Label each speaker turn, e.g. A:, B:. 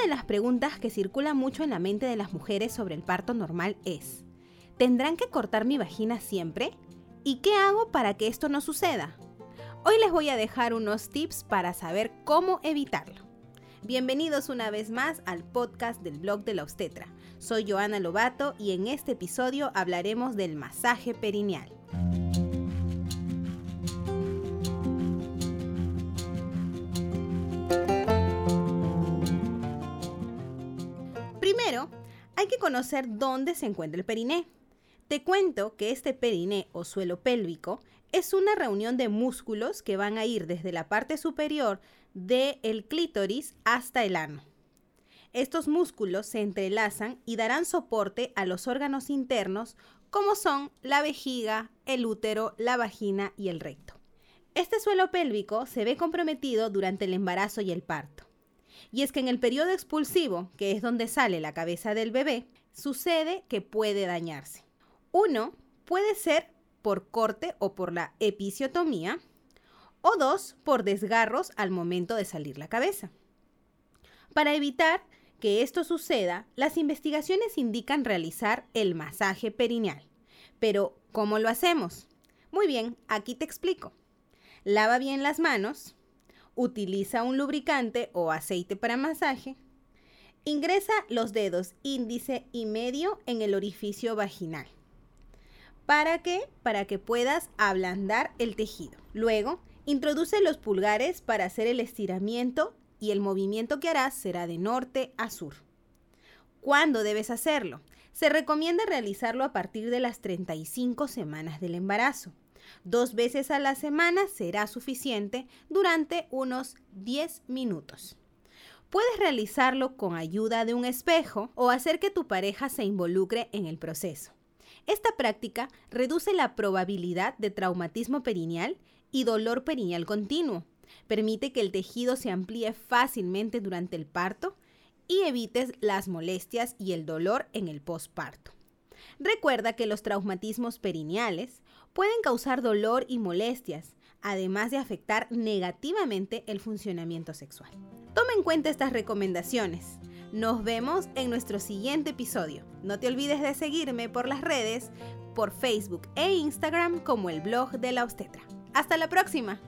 A: de las preguntas que circulan mucho en la mente de las mujeres sobre el parto normal es, ¿tendrán que cortar mi vagina siempre? ¿Y qué hago para que esto no suceda? Hoy les voy a dejar unos tips para saber cómo evitarlo. Bienvenidos una vez más al podcast del blog de la obstetra. Soy Joana Lobato y en este episodio hablaremos del masaje perineal. Primero, hay que conocer dónde se encuentra el periné. Te cuento que este periné o suelo pélvico es una reunión de músculos que van a ir desde la parte superior del clítoris hasta el ano. Estos músculos se entrelazan y darán soporte a los órganos internos como son la vejiga, el útero, la vagina y el recto. Este suelo pélvico se ve comprometido durante el embarazo y el parto. Y es que en el periodo expulsivo, que es donde sale la cabeza del bebé, sucede que puede dañarse. Uno puede ser por corte o por la episiotomía, o dos, por desgarros al momento de salir la cabeza. Para evitar que esto suceda, las investigaciones indican realizar el masaje perineal. Pero, ¿cómo lo hacemos? Muy bien, aquí te explico. Lava bien las manos, utiliza un lubricante o aceite para masaje, ingresa los dedos índice y medio en el orificio vaginal. ¿Para qué? Para que puedas ablandar el tejido. Luego, introduce los pulgares para hacer el estiramiento y el movimiento que harás será de norte a sur. ¿Cuándo debes hacerlo? Se recomienda realizarlo a partir de las 35 semanas del embarazo. Dos veces a la semana será suficiente durante unos 10 minutos. Puedes realizarlo con ayuda de un espejo o hacer que tu pareja se involucre en el proceso. Esta práctica reduce la probabilidad de traumatismo perineal y dolor perineal continuo. Permite que el tejido se amplíe fácilmente durante el parto y evites las molestias y el dolor en el postparto. Recuerda que los traumatismos perineales pueden causar dolor y molestias, además de afectar negativamente el funcionamiento sexual. Toma en cuenta estas recomendaciones. Nos vemos en nuestro siguiente episodio. No te olvides de seguirme por las redes, por Facebook e Instagram como el blog de la obstetra. Hasta la próxima.